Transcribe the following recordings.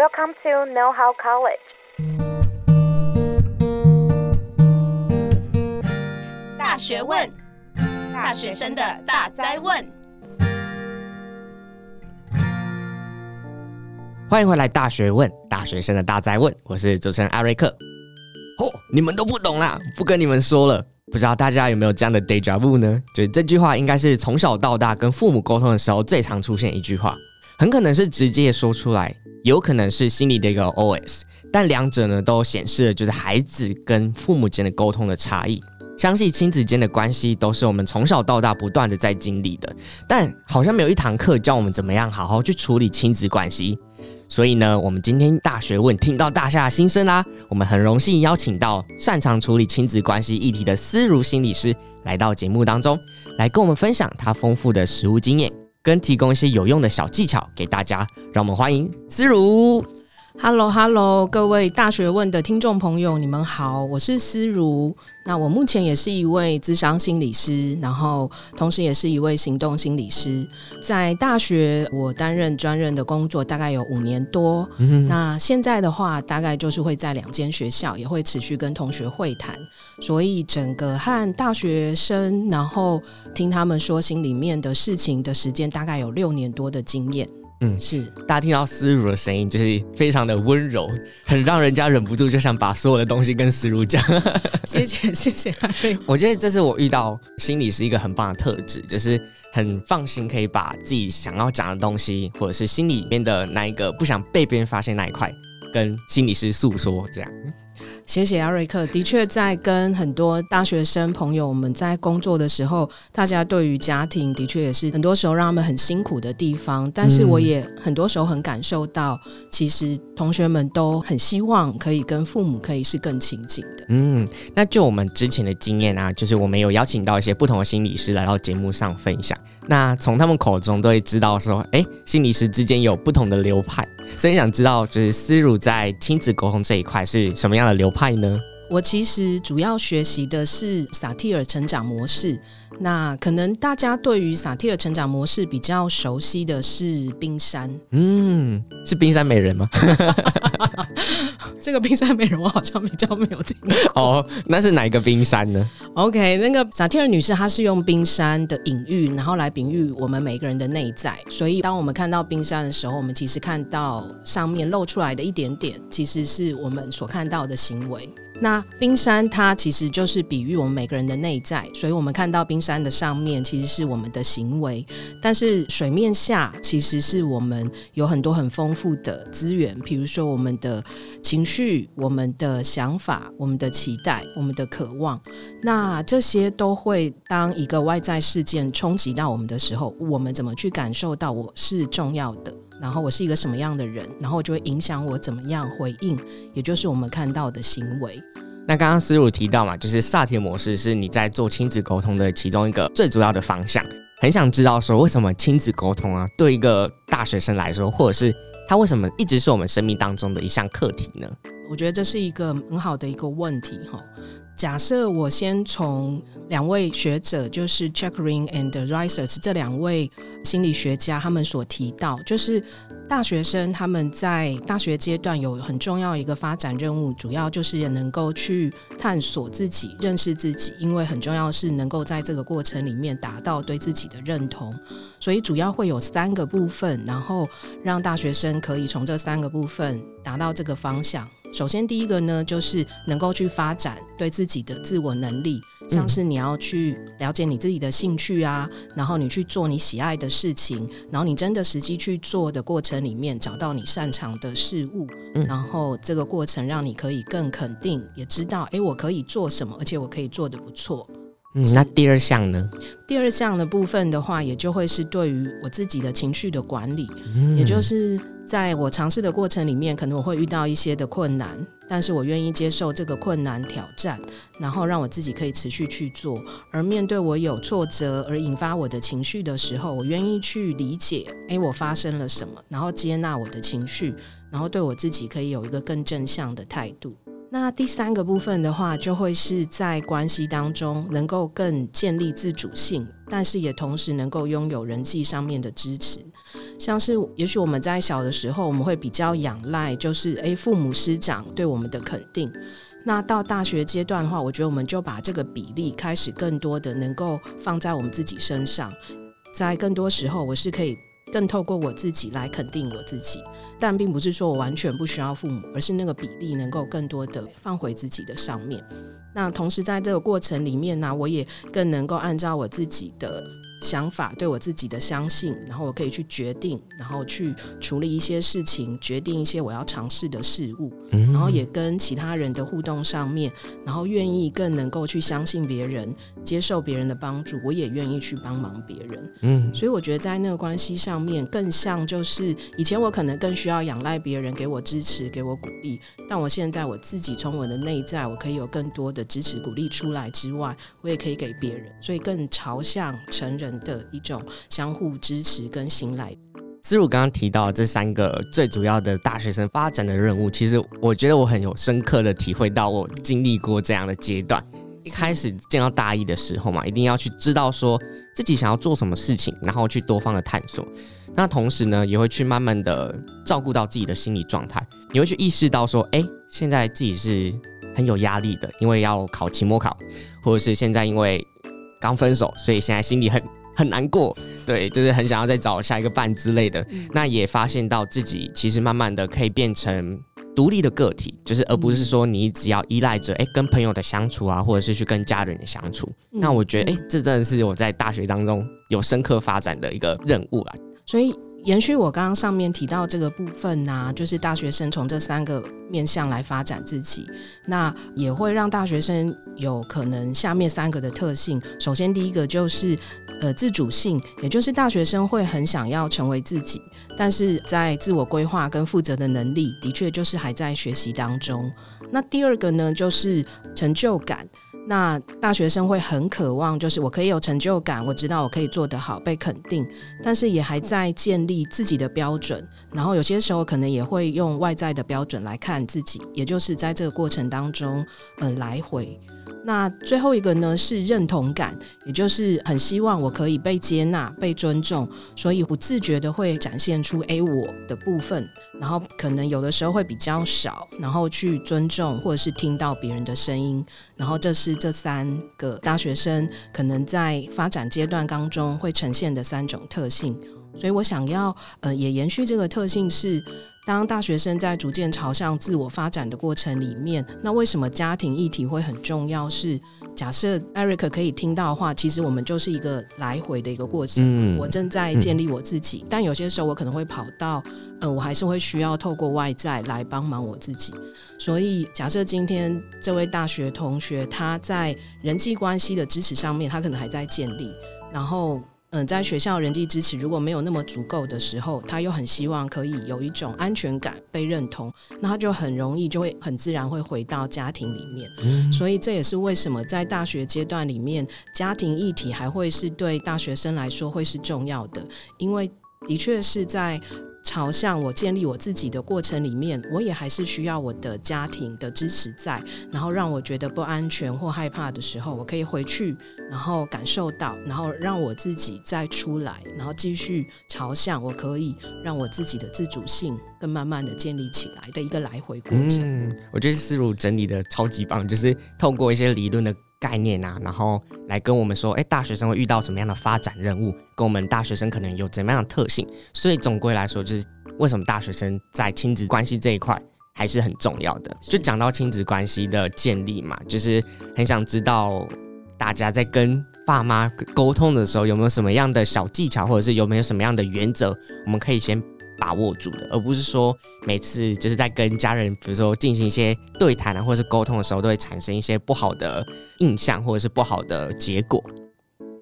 Welcome to Know How College。大学问，大学生的大哉问。欢迎回来，《大学问》大学生的大哉问。我是主持人艾瑞克。哦，你们都不懂啦，不跟你们说了。不知道大家有没有这样的 déjà vu 呢？就是这句话应该是从小到大跟父母沟通的时候最常出现一句话，很可能是直接说出来，有可能是心里的一个 OS，但两者呢都显示了就是孩子跟父母间的沟通的差异。相信亲子间的关系都是我们从小到大不断的在经历的，但好像没有一堂课教我们怎么样好好去处理亲子关系。所以呢，我们今天大学问听到大夏的心声啦。我们很荣幸邀请到擅长处理亲子关系议题的思如心理师来到节目当中，来跟我们分享他丰富的实务经验，跟提供一些有用的小技巧给大家。让我们欢迎思如。Hello，Hello，hello, 各位大学问的听众朋友，你们好，我是思如。那我目前也是一位智商心理师，然后同时也是一位行动心理师。在大学，我担任专任的工作大概有五年多。嗯。那现在的话，大概就是会在两间学校，也会持续跟同学会谈。所以整个和大学生，然后听他们说心里面的事情的时间，大概有六年多的经验。嗯，是大家听到思如的声音，就是非常的温柔，很让人家忍不住就想把所有的东西跟思如讲。谢谢，谢谢。我觉得这是我遇到心理是一个很棒的特质，就是很放心可以把自己想要讲的东西，或者是心里面的那一个不想被别人发现那一块，跟心理师诉说，这样。谢谢阿瑞克。的确，在跟很多大学生朋友们在工作的时候，大家对于家庭的确也是很多时候让他们很辛苦的地方。但是，我也很多时候很感受到，其实同学们都很希望可以跟父母可以是更亲近的。嗯，那就我们之前的经验啊，就是我们有邀请到一些不同的心理师来到节目上分享。那从他们口中都会知道说，哎，心理师之间有不同的流派。所以想知道，就是思如在亲子沟通这一块是什么样的流派呢？我其实主要学习的是萨提尔成长模式。那可能大家对于萨提尔成长模式比较熟悉的是冰山，嗯，是冰山美人吗？这个冰山美人我好像比较没有听过。哦，那是哪一个冰山呢？OK，那个萨提尔女士她是用冰山的隐喻，然后来比喻我们每个人的内在。所以当我们看到冰山的时候，我们其实看到上面露出来的一点点，其实是我们所看到的行为。那冰山它其实就是比喻我们每个人的内在，所以我们看到冰山的上面其实是我们的行为，但是水面下其实是我们有很多很丰富的资源，比如说我们的情绪、我们的想法、我们的期待、我们的渴望，那这些都会当一个外在事件冲击到我们的时候，我们怎么去感受到我是重要的？然后我是一个什么样的人，然后就会影响我怎么样回应，也就是我们看到的行为。那刚刚思如提到嘛，就是萨提模式是你在做亲子沟通的其中一个最主要的方向。很想知道说，为什么亲子沟通啊，对一个大学生来说，或者是他为什么一直是我们生命当中的一项课题呢？我觉得这是一个很好的一个问题哈。假设我先从两位学者，就是 Checkering and Risers 这两位心理学家，他们所提到，就是大学生他们在大学阶段有很重要一个发展任务，主要就是也能够去探索自己、认识自己，因为很重要是能够在这个过程里面达到对自己的认同，所以主要会有三个部分，然后让大学生可以从这三个部分达到这个方向。首先，第一个呢，就是能够去发展对自己的自我能力，像是你要去了解你自己的兴趣啊，然后你去做你喜爱的事情，然后你真的实际去做的过程里面，找到你擅长的事物，然后这个过程让你可以更肯定，也知道，诶，我可以做什么，而且我可以做得不错。嗯，那第二项呢？第二项的部分的话，也就会是对于我自己的情绪的管理，嗯，也就是在我尝试的过程里面，可能我会遇到一些的困难，但是我愿意接受这个困难挑战，然后让我自己可以持续去做。而面对我有挫折而引发我的情绪的时候，我愿意去理解，诶，我发生了什么，然后接纳我的情绪，然后对我自己可以有一个更正向的态度。那第三个部分的话，就会是在关系当中能够更建立自主性，但是也同时能够拥有人际上面的支持。像是也许我们在小的时候，我们会比较仰赖，就是诶父母师长对我们的肯定。那到大学阶段的话，我觉得我们就把这个比例开始更多的能够放在我们自己身上，在更多时候，我是可以更透过我自己来肯定我自己，但并不是说我完全不需要父母，而是那个比例能够更多的放回自己的上面。那同时在这个过程里面呢，我也更能够按照我自己的。想法对我自己的相信，然后我可以去决定，然后去处理一些事情，决定一些我要尝试的事物，然后也跟其他人的互动上面，然后愿意更能够去相信别人，接受别人的帮助，我也愿意去帮忙别人。嗯，所以我觉得在那个关系上面，更像就是以前我可能更需要仰赖别人给我支持，给我鼓励，但我现在我自己从我的内在，我可以有更多的支持鼓励出来之外，我也可以给别人，所以更朝向成人的一种相互支持跟信赖。思如刚刚提到这三个最主要的大学生发展的任务，其实我觉得我很有深刻的体会到，我经历过这样的阶段。一开始进到大一的时候嘛，一定要去知道说自己想要做什么事情，然后去多方的探索。那同时呢，也会去慢慢的照顾到自己的心理状态。你会去意识到说，哎，现在自己是很有压力的，因为要考期末考，或者是现在因为。刚分手，所以现在心里很很难过，对，就是很想要再找下一个伴之类的。嗯、那也发现到自己其实慢慢的可以变成独立的个体，就是而不是说你只要依赖着哎跟朋友的相处啊，或者是去跟家人的相处。嗯、那我觉得哎，这真的是我在大学当中有深刻发展的一个任务啦。所以。延续我刚刚上面提到这个部分呢、就是大学生从这三个面向来发展自己，那也会让大学生有可能下面三个的特性。首先，第一个就是呃自主性，也就是大学生会很想要成为自己，但是在自我规划跟负责的能力，的确就是还在学习当中。那第二个呢，就是成就感。那大学生会很渴望，就是我可以有成就感，我知道我可以做得好，被肯定，但是也还在建立自己的标准，然后有些时候可能也会用外在的标准来看自己，也就是在这个过程当中，嗯、呃，来回。那最后一个呢，是认同感，也就是很希望我可以被接纳、被尊重，所以不自觉的会展现出诶我的部分，然后可能有的时候会比较少，然后去尊重或者是听到别人的声音，然后这是这三个大学生可能在发展阶段当中会呈现的三种特性，所以我想要呃也延续这个特性是。当大学生在逐渐朝向自我发展的过程里面，那为什么家庭议题会很重要？是假设 Eric 可以听到的话，其实我们就是一个来回的一个过程。嗯，我正在建立我自己，嗯，但有些时候我可能会跑到，呃，我还是会需要透过外在来帮忙我自己。所以，假设今天这位大学同学他在人际关系的支持上面，他可能还在建立，然后。嗯，在学校人际支持如果没有那么足够的时候，他又很希望可以有一种安全感、被认同，那他就很容易就会很自然会回到家庭里面。嗯，所以这也是为什么在大学阶段里面，家庭议题还会是对大学生来说会是重要的，因为的确是在。朝向我建立我自己的过程里面，我也还是需要我的家庭的支持在，然后让我觉得不安全或害怕的时候，我可以回去，然后感受到，然后让我自己再出来，然后继续朝向我可以让我自己的自主性更慢慢的建立起来的一个来回过程。嗯，我觉得思如整理的超级棒，就是透过一些理论的。概念啊，然后来跟我们说，哎，大学生会遇到什么样的发展任务，跟我们大学生可能有怎么样的特性，所以总归来说，就是为什么大学生在亲子关系这一块还是很重要的。就讲到亲子关系的建立嘛，就是很想知道大家在跟爸妈沟通的时候，有没有什么样的小技巧，或者是有没有什么样的原则，我们可以先。把握住的，而不是说每次就是在跟家人，比如说进行一些对谈啊，或者是沟通的时候，都会产生一些不好的印象，或者是不好的结果。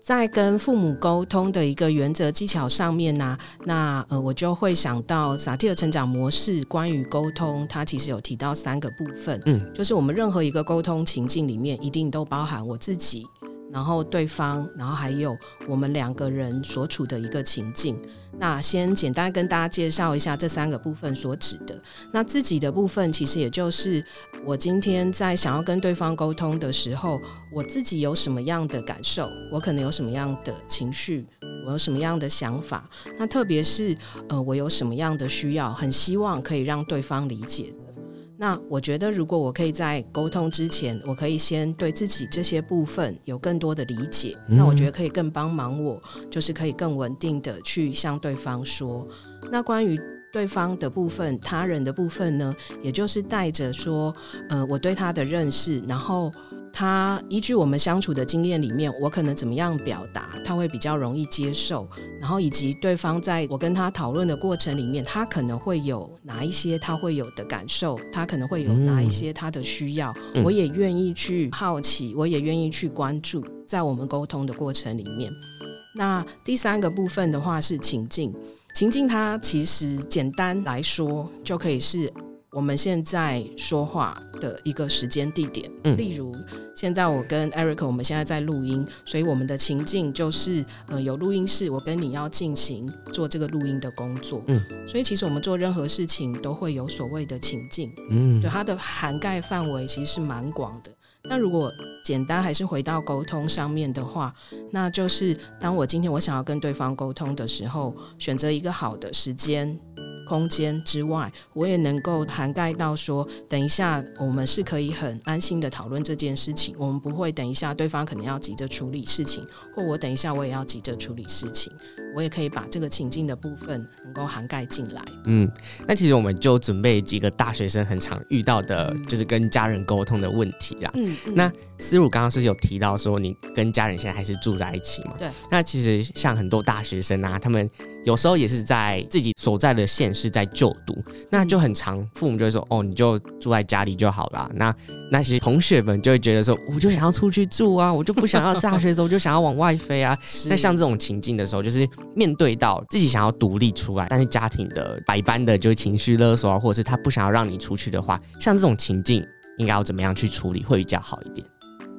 在跟父母沟通的一个原则技巧上面呢、啊，那呃，我就会想到萨提尔成长模式关于沟通，它其实有提到三个部分，嗯，就是我们任何一个沟通情境里面，一定都包含我自己。然后对方，然后还有我们两个人所处的一个情境。那先简单跟大家介绍一下这三个部分所指的。那自己的部分，其实也就是我今天在想要跟对方沟通的时候，我自己有什么样的感受，我可能有什么样的情绪，我有什么样的想法。那特别是呃，我有什么样的需要，很希望可以让对方理解。那我觉得，如果我可以在沟通之前，我可以先对自己这些部分有更多的理解，嗯、那我觉得可以更帮忙我，就是可以更稳定的去向对方说。那关于对方的部分，他人的部分呢，也就是带着说，呃，我对他的认识，然后。他依据我们相处的经验里面，我可能怎么样表达，他会比较容易接受。然后以及对方在我跟他讨论的过程里面，他可能会有哪一些他会有的感受，他可能会有哪一些他的需要，嗯、我也愿意去好奇，我也愿意去关注，在我们沟通的过程里面。那第三个部分的话是情境，情境它其实简单来说就可以是。我们现在说话的一个时间地点，嗯，例如现在我跟 Eric，我们现在在录音，所以我们的情境就是，呃，有录音室，我跟你要进行做这个录音的工作，嗯，所以其实我们做任何事情都会有所谓的情境，嗯，对，它的涵盖范围其实是蛮广的。那如果简单还是回到沟通上面的话，那就是当我今天我想要跟对方沟通的时候，选择一个好的时间。空间之外，我也能够涵盖到说，等一下我们是可以很安心的讨论这件事情，我们不会等一下对方可能要急着处理事情，或我等一下我也要急着处理事情，我也可以把这个情境的部分能够涵盖进来。嗯，那其实我们就准备几个大学生很常遇到的，就是跟家人沟通的问题啦。嗯，嗯，那思如刚刚是有提到说，你跟家人现在还是住在一起嘛？对。那其实像很多大学生啊，他们。有时候也是在自己所在的县市在就读，那就很长，父母就会说：“哦，你就住在家里就好了。”那那些同学们就会觉得说：“我就想要出去住啊，我就不想要大学的时候就想要往外飞啊。”那像这种情境的时候，就是面对到自己想要独立出来，但是家庭的百般的就是情绪勒索啊，或者是他不想要让你出去的话，像这种情境应该要怎么样去处理会比较好一点？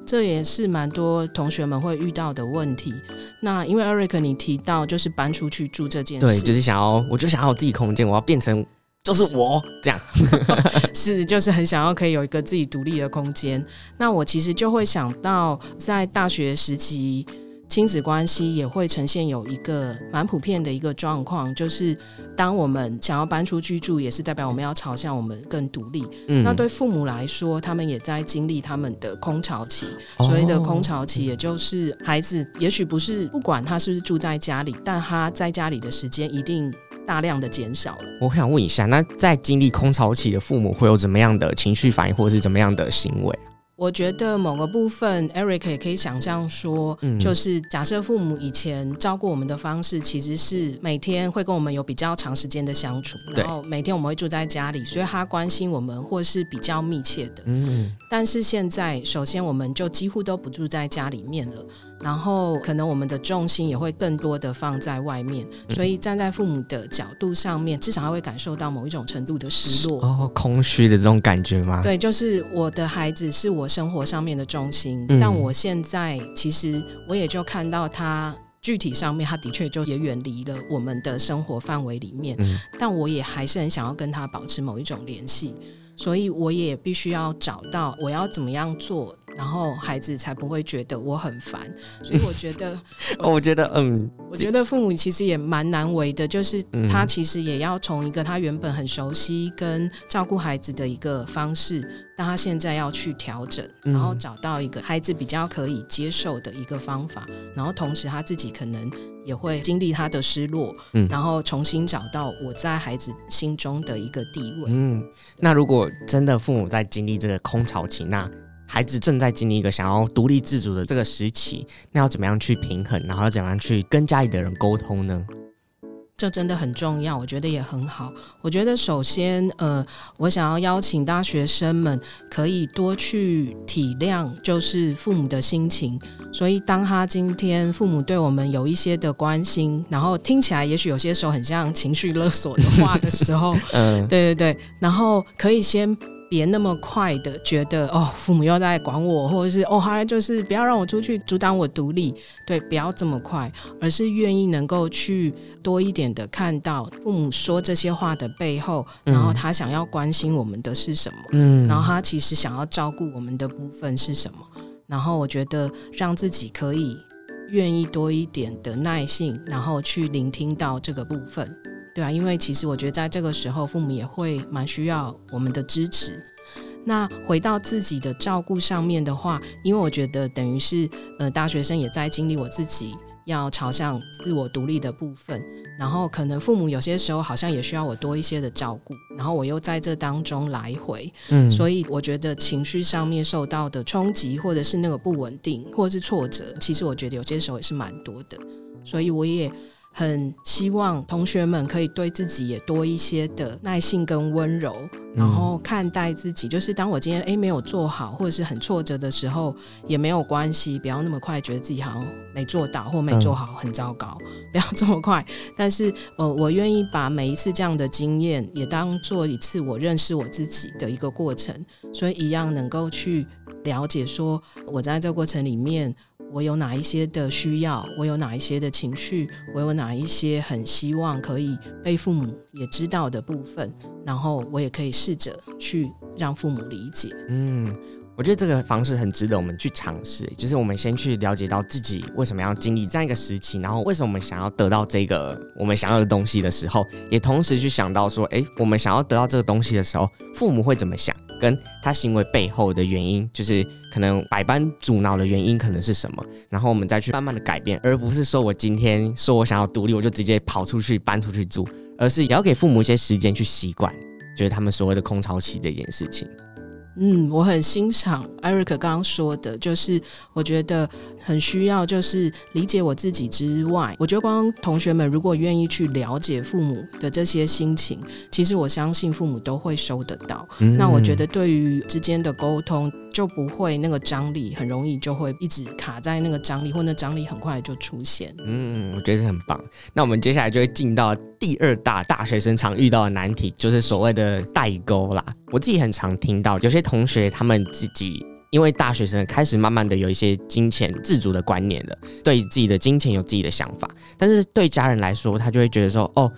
这也是蛮多同学们会遇到的问题。那因为 Eric 你提到就是搬出去住这件事，对，就是想要，我就想要有自己空间，我要变成就是我这样，是就是很想要可以有一个自己独立的空间。那我其实就会想到在大学时期。亲子关系也会呈现有一个蛮普遍的一个状况，就是当我们想要搬出去住，也是代表我们要朝向我们更独立。嗯，那对父母来说，他们也在经历他们的空巢期。所谓的空巢期，也就是孩子也许不是不管他是不是住在家里，但他在家里的时间一定大量的减少了。我想问一下，那在经历空巢期的父母会有怎么样的情绪反应，或者是怎么样的行为？我觉得某个部分，Eric 也可以想象说，就是假设父母以前照顾我们的方式，其实是每天会跟我们有比较长时间的相处，然后每天我们会住在家里，所以他关心我们或是比较密切的。嗯，但是现在，首先我们就几乎都不住在家里面了。然后可能我们的重心也会更多的放在外面，所以站在父母的角度上面，至少他会感受到某一种程度的失落哦，空虚的这种感觉吗？对，就是我的孩子是我生活上面的重心，嗯、但我现在其实我也就看到他具体上面，他的确就也远离了我们的生活范围里面，嗯、但我也还是很想要跟他保持某一种联系，所以我也必须要找到我要怎么样做。然后孩子才不会觉得我很烦，所以 我觉得，我觉得，嗯，我觉得父母其实也蛮难为的，就是他其实也要从一个他原本很熟悉跟照顾孩子的一个方式，但他现在要去调整，然后找到一个孩子比较可以接受的一个方法，然后同时他自己可能也会经历他的失落，嗯，然后重新找到我在孩子心中的一个地位。嗯，那如果真的父母在经历这个空巢期，那孩子正在经历一个想要独立自主的这个时期，那要怎么样去平衡？然后要怎么样去跟家里的人沟通呢？这真的很重要，我觉得也很好。我觉得首先，呃，我想要邀请大学生们可以多去体谅，就是父母的心情。所以，当他今天父母对我们有一些的关心，然后听起来也许有些时候很像情绪勒索的话的时候，嗯，对对对，然后可以先。别那么快的觉得哦，父母又在管我，或者是哦，还就是不要让我出去阻挡我独立，对，不要这么快，而是愿意能够去多一点的看到父母说这些话的背后，然后他想要关心我们的是什么，嗯，然后他其实想要照顾我们的部分是什么，然后我觉得让自己可以愿意多一点的耐性，然后去聆听到这个部分。对啊，因为其实我觉得在这个时候，父母也会蛮需要我们的支持。那回到自己的照顾上面的话，因为我觉得等于是呃，大学生也在经历我自己要朝向自我独立的部分，然后可能父母有些时候好像也需要我多一些的照顾，然后我又在这当中来回，嗯，所以我觉得情绪上面受到的冲击，或者是那个不稳定，或者是挫折，其实我觉得有些时候也是蛮多的，所以我也。很希望同学们可以对自己也多一些的耐性跟温柔，然后看待自己。就是当我今天诶没有做好，或者是很挫折的时候，也没有关系，不要那么快觉得自己好像没做到或没做好，很糟糕，不要这么快。但是，呃，我愿意把每一次这样的经验也当做一次我认识我自己的一个过程，所以一样能够去了解说，我在这个过程里面。我有哪一些的需要？我有哪一些的情绪？我有哪一些很希望可以被父母也知道的部分？然后我也可以试着去让父母理解。嗯，我觉得这个方式很值得我们去尝试。就是我们先去了解到自己为什么要经历这样一个时期，然后为什么我们想要得到这个我们想要的东西的时候，也同时去想到说，诶，我们想要得到这个东西的时候，父母会怎么想？跟他行为背后的原因，就是可能百般阻挠的原因可能是什么，然后我们再去慢慢的改变，而不是说我今天说我想要独立，我就直接跑出去搬出去住，而是也要给父母一些时间去习惯，就是他们所谓的空巢期这件事情。嗯，我很欣赏艾瑞克刚刚说的，就是我觉得很需要，就是理解我自己之外，我觉得光同学们如果愿意去了解父母的这些心情，其实我相信父母都会收得到。嗯、那我觉得对于之间的沟通。就不会那个张力很容易就会一直卡在那个张力，或那张力很快就出现。嗯，我觉得是很棒。那我们接下来就会进到第二大大学生常遇到的难题，就是所谓的代沟啦。我自己很常听到有些同学他们自己因为大学生开始慢慢的有一些金钱自主的观念了，对自己的金钱有自己的想法，但是对家人来说，他就会觉得说哦。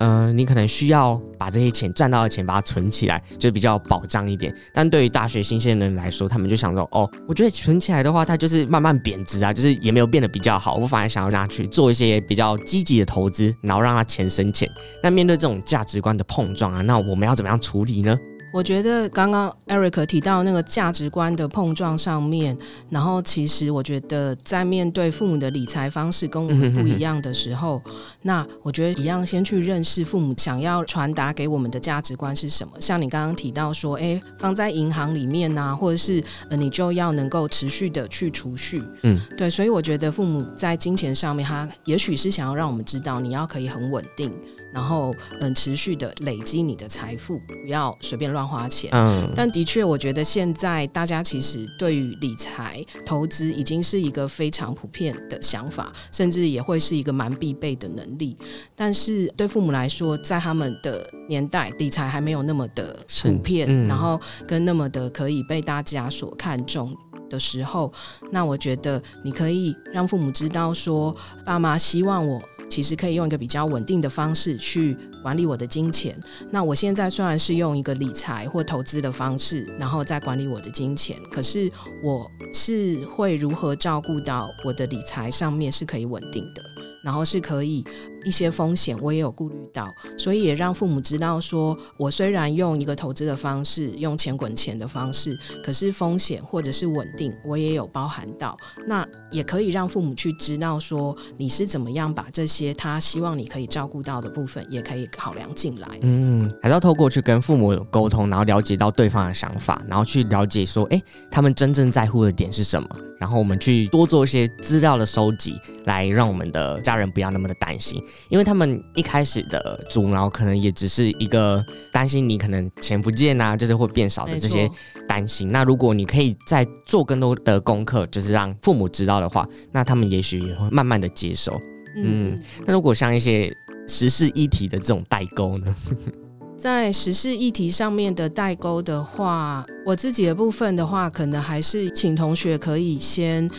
嗯、你可能需要把这些钱赚到的钱把它存起来，就比较保障一点。但对于大学新鲜人来说，他们就想说，哦，我觉得存起来的话，它就是慢慢贬值啊，就是也没有变得比较好。我反而想要让他去做一些比较积极的投资，然后让他钱生钱。那面对这种价值观的碰撞啊，那我们要怎么样处理呢？我觉得刚刚 Eric 提到那个价值观的碰撞上面，然后其实我觉得在面对父母的理财方式跟我们不一样的时候，那我觉得一样先去认识父母想要传达给我们的价值观是什么。像你刚刚提到说，诶，放在银行里面啊，或者是呃，你就要能够持续的去储蓄，嗯，对，所以我觉得父母在金钱上面，他也许是想要让我们知道，你要可以很稳定。然后，嗯，持续的累积你的财富，不要随便乱花钱。嗯，但的确，我觉得现在大家其实对于理财投资已经是一个非常普遍的想法，甚至也会是一个蛮必备的能力。但是对父母来说，在他们的年代，理财还没有那么的普遍，嗯，然后跟那么的可以被大家所看重的时候，那我觉得你可以让父母知道说，爸妈希望我。其实可以用一个比较稳定的方式去管理我的金钱。那我现在虽然是用一个理财或投资的方式，然后再管理我的金钱，可是我是会如何照顾到我的理财上面是可以稳定的。然后是可以一些风险，我也有顾虑到，所以也让父母知道说，我虽然用一个投资的方式，用钱滚钱的方式，可是风险或者是稳定，我也有包含到。那也可以让父母去知道说，你是怎么样把这些他希望你可以照顾到的部分，也可以考量进来。嗯，还是要透过去跟父母沟通，然后了解到对方的想法，然后去了解说，哎，他们真正在乎的点是什么。然后我们去多做一些资料的收集，来让我们的家人不要那么的担心，因为他们一开始的阻挠可能也只是一个担心你可能钱不见啊，就是会变少的这些担心。那如果你可以再做更多的功课，就是让父母知道的话，那他们也许也会慢慢的接受。嗯，那如果像一些时事议题的这种代沟呢？在时事议题上面的代沟的话，我自己的部分的话，可能还是请同学可以先，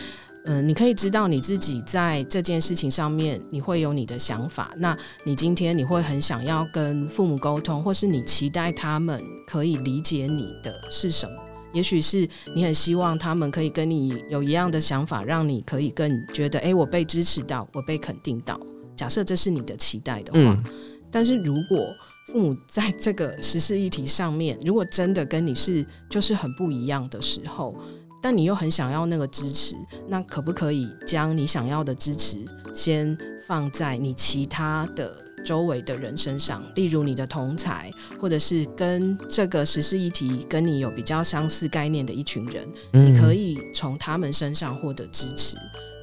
嗯、呃，你可以知道你自己在这件事情上面你会有你的想法。那你今天你会很想要跟父母沟通，或是你期待他们可以理解你的是什么？也许是你很希望他们可以跟你有一样的想法，让你可以更觉得，哎，我被支持到，我被肯定到。假设这是你的期待的话，嗯、但是如果父母在这个实事议题上面，如果真的跟你是就是很不一样的时候，但你又很想要那个支持，那可不可以将你想要的支持先放在你其他的周围的人身上，例如你的同才，或者是跟这个实事议题跟你有比较相似概念的一群人，嗯、你可以从他们身上获得支持。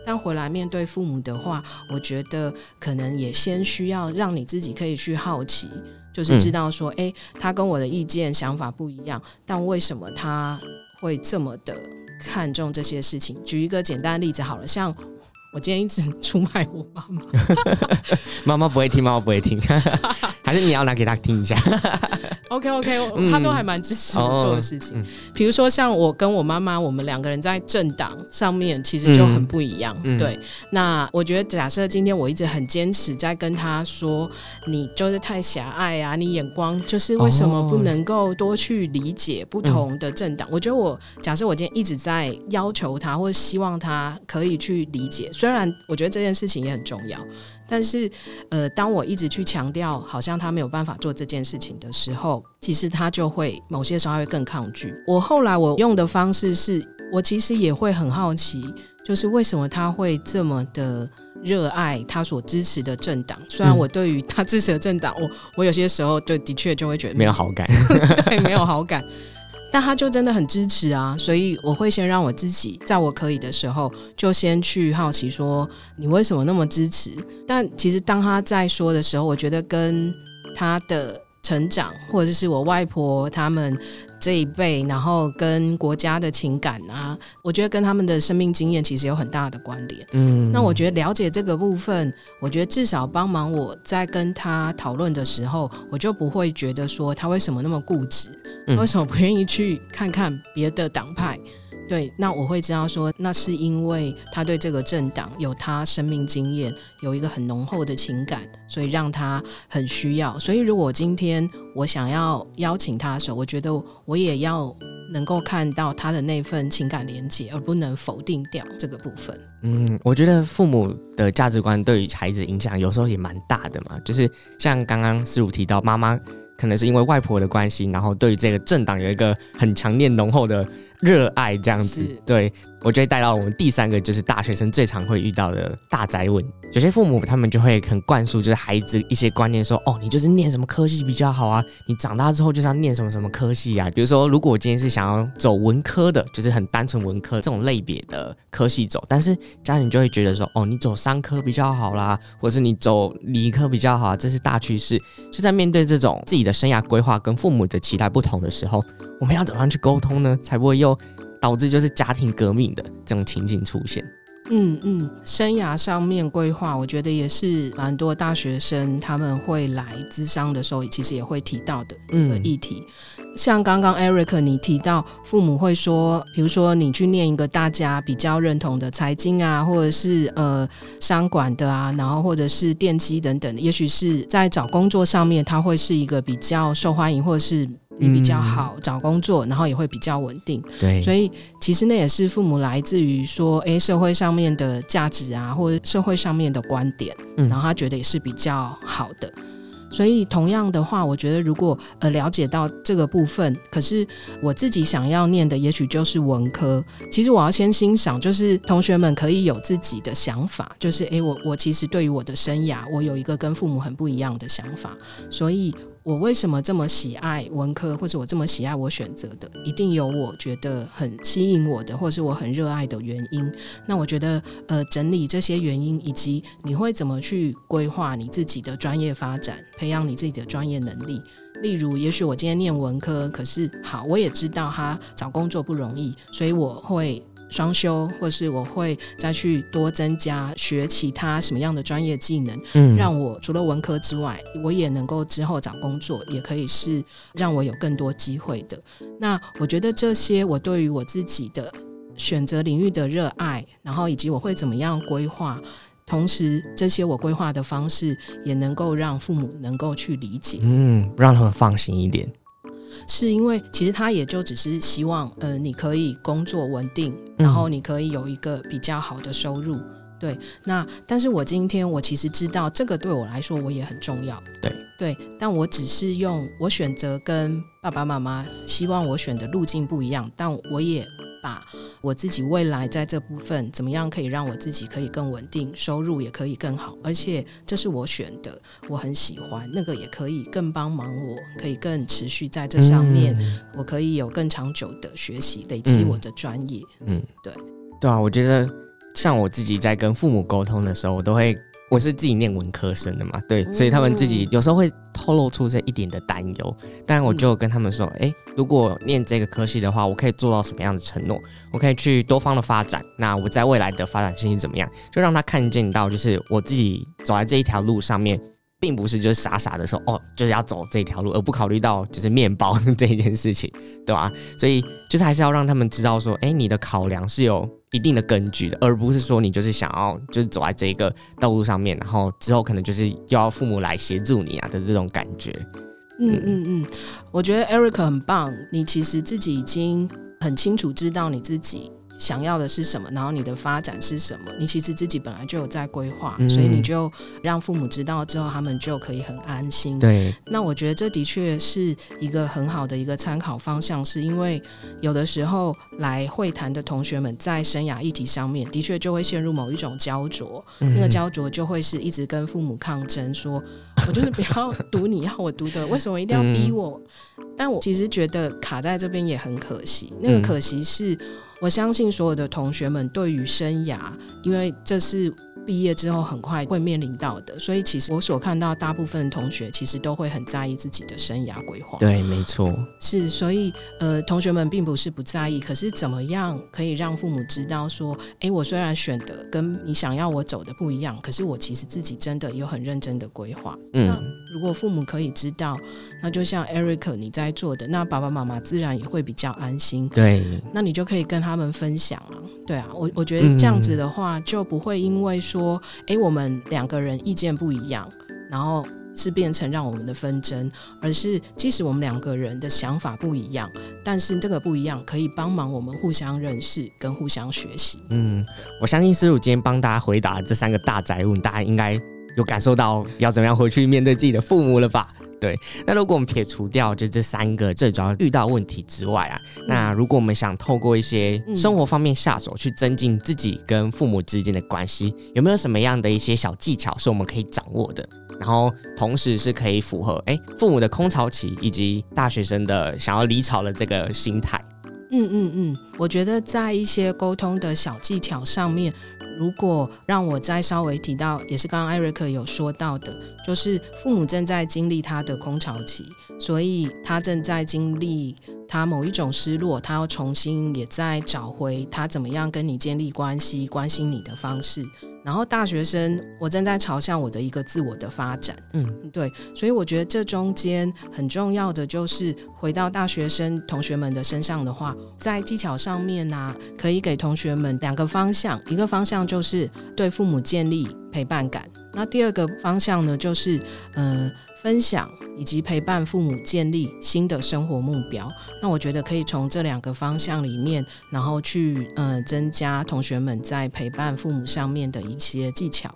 但回来面对父母的话，我觉得可能也先需要让你自己可以去好奇。就是知道说，哎、欸，他跟我的意见想法不一样，但为什么他会这么的看重这些事情？举一个简单的例子好了，像我今天一直出卖我妈妈，妈妈不会听，妈妈不会听，还是你要拿给他听一下。OK OK，嗯、他都还蛮支持我做的事情。比、哦、如说，像我跟我妈妈，我们两个人在政党上面其实就很不一样。嗯、对，那我觉得，假设今天我一直很坚持在跟他说，你就是太狭隘啊，你眼光就是为什么不能够多去理解不同的政党？哦、我觉得我假设我今天一直在要求他，或者希望他可以去理解，虽然我觉得这件事情也很重要。但是，呃，当我一直去强调，好像他没有办法做这件事情的时候，其实他就会某些时候他会更抗拒。我后来我用的方式是，我其实也会很好奇，就是为什么他会这么的热爱他所支持的政党。虽然我对于他支持的政党，我我有些时候对的确就会觉得没有好 感，对，没有好感。但他就真的很支持啊，所以我会先让我自己在我可以的时候，就先去好奇说你为什么那么支持。但其实当他在说的时候，我觉得跟他的成长，或者是我外婆他们。这一辈，然后跟国家的情感啊，我觉得跟他们的生命经验其实有很大的关联。嗯，那我觉得了解这个部分，我觉得至少帮忙我在跟他讨论的时候，我就不会觉得说他为什么那么固执，他为什么不愿意去看看别的党派。对，那我会知道说，那是因为他对这个政党有他生命经验，有一个很浓厚的情感，所以让他很需要。所以如果今天我想要邀请他的时候，我觉得我也要能够看到他的那份情感连接，而不能否定掉这个部分。嗯，我觉得父母的价值观对于孩子影响有时候也蛮大的嘛，就是像刚刚思如提到，妈妈可能是因为外婆的关系，然后对于这个政党有一个很强烈浓厚的。热爱这样子，对，我就会带到我们第三个，就是大学生最常会遇到的大宅问。有些父母他们就会很灌输，就是孩子一些观念，说，哦，你就是念什么科系比较好啊，你长大之后就是要念什么什么科系啊。比如说，如果我今天是想要走文科的，就是很单纯文科这种类别的科系走，但是家人就会觉得说，哦，你走商科比较好啦，或者是你走理科比较好啊，这是大趋势。就在面对这种自己的生涯规划跟父母的期待不同的时候。我们要怎么样去沟通呢？才不会又导致就是家庭革命的这种情景出现？嗯嗯，生涯上面规划，我觉得也是蛮多大学生他们会来咨商的时候，其实也会提到的一个议题。嗯、像刚刚 Eric 你提到，父母会说，比如说你去念一个大家比较认同的财经啊，或者是呃商管的啊，然后或者是电机等等，也许是在找工作上面，它会是一个比较受欢迎，或者是。你比较好找工作，然后也会比较稳定。对，所以其实那也是父母来自于说，诶，社会上面的价值啊，或者社会上面的观点，然后他觉得也是比较好的。所以同样的话，我觉得如果呃了解到这个部分，可是我自己想要念的也许就是文科。其实我要先欣赏，就是同学们可以有自己的想法，就是诶，我我其实对于我的生涯，我有一个跟父母很不一样的想法，所以。我为什么这么喜爱文科，或者我这么喜爱我选择的，一定有我觉得很吸引我的，或是我很热爱的原因。那我觉得，呃，整理这些原因，以及你会怎么去规划你自己的专业发展，培养你自己的专业能力。例如，也许我今天念文科，可是好，我也知道他找工作不容易，所以我会双修，或是我会再去多增加学其他什么样的专业技能，嗯，让我除了文科之外，我也能够之后找工作，也可以是让我有更多机会的。那我觉得这些，我对于我自己的选择领域的热爱，然后以及我会怎么样规划，同时这些我规划的方式，也能够让父母能够去理解，嗯，让他们放心一点。是因为其实他也就只是希望，呃，你可以工作稳定，然后你可以有一个比较好的收入。嗯、对，那但是我今天我其实知道这个对我来说我也很重要。对对，但我只是用我选择跟爸爸妈妈希望我选的路径不一样，但我也。把我自己未来在这部分怎么样可以让我自己可以更稳定，收入也可以更好，而且这是我选的，我很喜欢那个也可以更帮忙我，可以更持续在这上面，嗯、我可以有更长久的学习，累积我的专业。嗯，对，对啊，我觉得像我自己在跟父母沟通的时候，我都会。我是自己念文科生的嘛，对，所以他们自己有时候会透露出这一点的担忧，但我就跟他们说，诶、欸，如果念这个科系的话，我可以做到什么样的承诺？我可以去多方的发展，那我在未来的发展性是怎么样？就让他看见到，就是我自己走在这一条路上面。并不是就是傻傻的说哦，就是要走这条路，而不考虑到就是面包这一件事情，对吧？所以就是还是要让他们知道说，哎，你的考量是有一定的根据的，而不是说你就是想要就是走在这一个道路上面，然后之后可能就是要父母来协助你啊的这种感觉。嗯嗯嗯，我觉得 Eric 很棒，你其实自己已经很清楚知道你自己。想要的是什么？然后你的发展是什么？你其实自己本来就有在规划，嗯、所以你就让父母知道之后，他们就可以很安心。对，那我觉得这的确是一个很好的一个参考方向，是因为有的时候来会谈的同学们在生涯议题上面，的确就会陷入某一种焦灼，嗯、那个焦灼就会是一直跟父母抗争，说我就是不要读你要我读的，为什么一定要逼我？嗯、但我其实觉得卡在这边也很可惜，那个可惜是。我相信所有的同学们对于生涯，因为这是。毕业之后很快会面临到的，所以其实我所看到大部分同学其实都会很在意自己的生涯规划。对，没错，是，所以呃，同学们并不是不在意，可是怎么样可以让父母知道说，哎，我虽然选的跟你想要我走的不一样，可是我其实自己真的有很认真的规划。嗯，那如果父母可以知道，那就像 Eric 你在做的，那爸爸妈妈自然也会比较安心。对，那你就可以跟他们分享啊。对啊，我我觉得这样子的话，就不会因为说，哎、我们两个人意见不一样，然后是变成让我们的纷争，而是即使我们两个人的想法不一样，但是这个不一样可以帮忙我们互相认识跟互相学习。嗯，我相信思如今天帮大家回答这三个大宅物，大家应该有感受到要怎么样回去面对自己的父母了吧？对，那如果我们撇除掉就这三个最主要遇到问题之外啊，嗯、那如果我们想透过一些生活方面下手去增进自己跟父母之间的关系，有没有什么样的一些小技巧是我们可以掌握的？然后同时是可以符合哎父母的空巢期以及大学生的想要离巢的这个心态。嗯嗯嗯，我觉得在一些沟通的小技巧上面。如果让我再稍微提到，也是刚刚艾瑞克有说到的，就是父母正在经历他的空巢期，所以他正在经历他某一种失落，他要重新也在找回他怎么样跟你建立关系、关心你的方式。然后大学生，我正在朝向我的一个自我的发展，嗯，对，所以我觉得这中间很重要的就是回到大学生同学们的身上的话，在技巧上面呢、啊，可以给同学们两个方向，一个方向就是对父母建立陪伴感，那第二个方向呢，就是嗯。呃分享以及陪伴父母建立新的生活目标，那我觉得可以从这两个方向里面，然后去呃增加同学们在陪伴父母上面的一些技巧。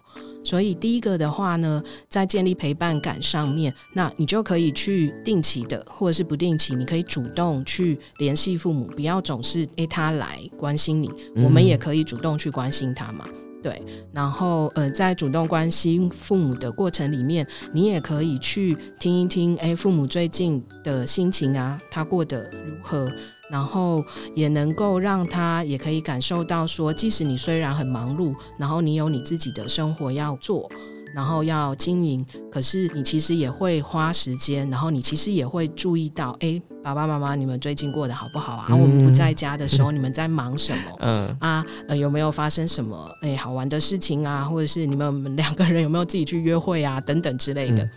所以第一个的话呢，在建立陪伴感上面，那你就可以去定期的或者是不定期，你可以主动去联系父母，不要总是诶他来关心你，我们也可以主动去关心他嘛。对，然后呃，在主动关心父母的过程里面，你也可以去听一听，哎，父母最近的心情啊，他过得如何？然后也能够让他也可以感受到说，即使你虽然很忙碌，然后你有你自己的生活要做，然后要经营，可是你其实也会花时间，然后你其实也会注意到，哎，爸爸妈妈你们最近过得好不好啊？嗯、我们不在家的时候，你们在忙什么？嗯啊，呃，有没有发生什么哎好玩的事情啊？或者是你们两个人有没有自己去约会啊？等等之类的。嗯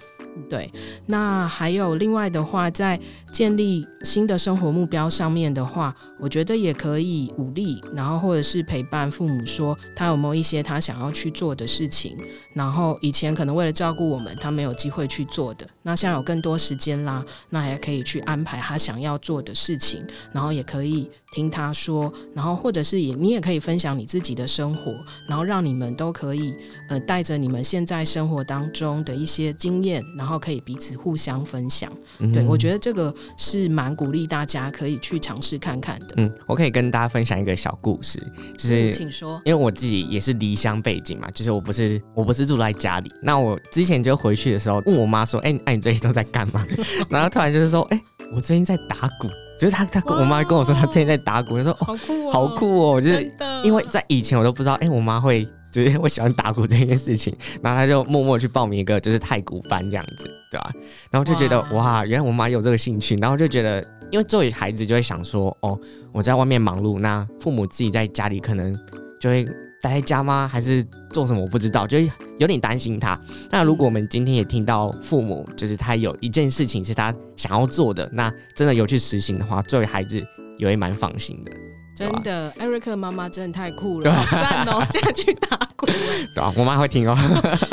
对，那还有另外的话，在建立新的生活目标上面的话，我觉得也可以鼓励，然后或者是陪伴父母说，他有没有一些他想要去做的事情，然后以前可能为了照顾我们，他没有机会去做的，那现在有更多时间啦，那还可以去安排他想要做的事情，然后也可以。听他说，然后或者是也你也可以分享你自己的生活，然后让你们都可以呃带着你们现在生活当中的一些经验，然后可以彼此互相分享。嗯、对，我觉得这个是蛮鼓励大家可以去尝试看看的。嗯，我可以跟大家分享一个小故事，就是请说，因为我自己也是离乡背景嘛，就是我不是我不是住在家里，那我之前就回去的时候问我妈说，哎，那你最近都在干嘛？然后突然就是说，哎，我最近在打鼓。就是他，他我妈跟我说，他最近在打鼓，他说哦，好酷哦，好酷哦，就是因为在以前我都不知道，哎、欸，我妈会就是我喜欢打鼓这件事情，然后他就默默去报名一个就是太鼓班这样子，对吧？然后就觉得哇，哇，原来我妈有这个兴趣，然后就觉得，因为作为孩子就会想说，哦，我在外面忙碌，那父母自己在家里可能就会。待在家吗？还是做什么？我不知道，就有点担心他。那如果我们今天也听到父母，就是他有一件事情是他想要做的，那真的有去实行的话，作为孩子也会蛮放心的。真的，艾瑞克妈妈真的太酷了，好赞哦！现在去打 鼓，对啊，我妈会听哦。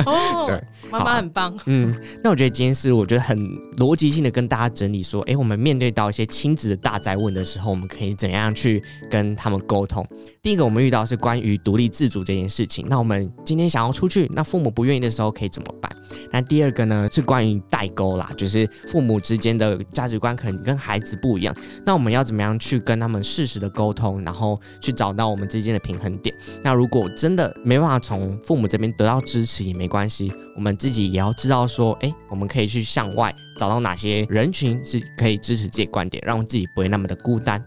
哦，对，妈妈很棒。嗯，那我觉得今天是我觉得很逻辑性的跟大家整理说，哎，我们面对到一些亲子的大灾问的时候，我们可以怎样去跟他们沟通？第一个，我们遇到是关于独立自主这件事情。那我们今天想要出去，那父母不愿意的时候可以怎么办？那第二个呢，是关于代沟啦，就是父母之间的价值观可能跟孩子不一样，那我们要怎么样去跟他们适时的沟通？然后去找到我们之间的平衡点。那如果真的没办法那从父母这边得到支持也没关系，我们自己也要知道说，哎，我们可以去向外找到哪些人群是可以支持自己观点，让自己不会那么的孤单。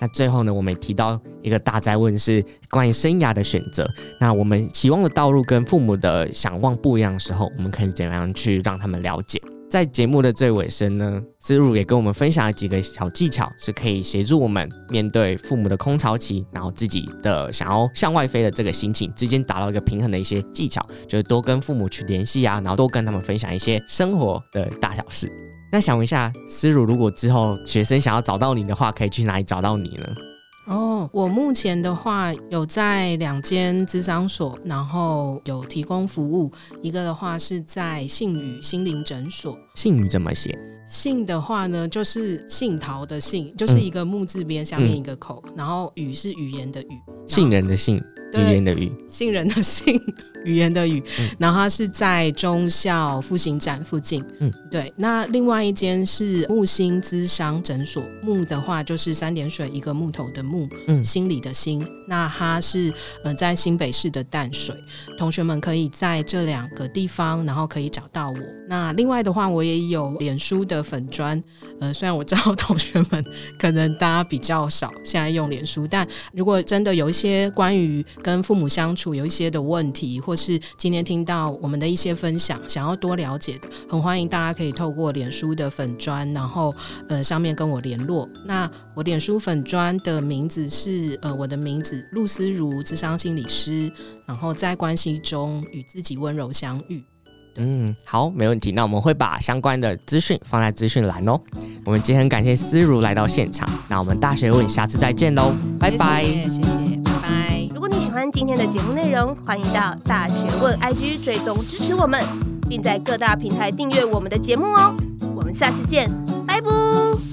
那最后呢，我们也提到一个大灾问是关于生涯的选择。那我们期望的道路跟父母的想望不一样的时候，我们可以怎样去让他们了解？在节目的最尾声呢，思如也跟我们分享了几个小技巧，是可以协助我们面对父母的空巢期，然后自己的想要向外飞的这个心情之间达到一个平衡的一些技巧，就是多跟父母去联系啊，然后多跟他们分享一些生活的大小事。那想问一下，思如，如果之后学生想要找到你的话，可以去哪里找到你呢？哦，我目前的话有在两间咨商所，然后有提供服务。一个的话是在信宇心灵诊所。信宇怎么写？信的话呢，就是杏桃的杏，就是一个木字边下面一个口，嗯、然后语是语言的语，杏仁的杏，语言的语，杏仁的杏，语言的语。嗯、然后它是在忠孝复兴站附近。嗯，对。那另外一间是木星咨商诊所，木的话就是三点水一个木头的木。嗯，心里的心，那它是呃在新北市的淡水，同学们可以在这两个地方，然后可以找到我。那另外的话，我也有脸书的粉砖，呃，虽然我知道同学们可能大家比较少现在用脸书，但如果真的有一些关于跟父母相处有一些的问题，或是今天听到我们的一些分享，想要多了解的，很欢迎大家可以透过脸书的粉砖，然后呃上面跟我联络。那我脸书粉砖的名字是呃我的名字陆思如，智商心理师，然后在关系中与自己温柔相遇。嗯，好，没问题。那我们会把相关的资讯放在资讯栏哦。我们今天很感谢思如来到现场，那我们大学问下次再见喽，拜拜，谢谢，谢谢，拜拜。如果你喜欢今天的节目内容，欢迎到大学问 IG 追踪支持我们，并在各大平台订阅我们的节目哦。我们下次见，拜拜。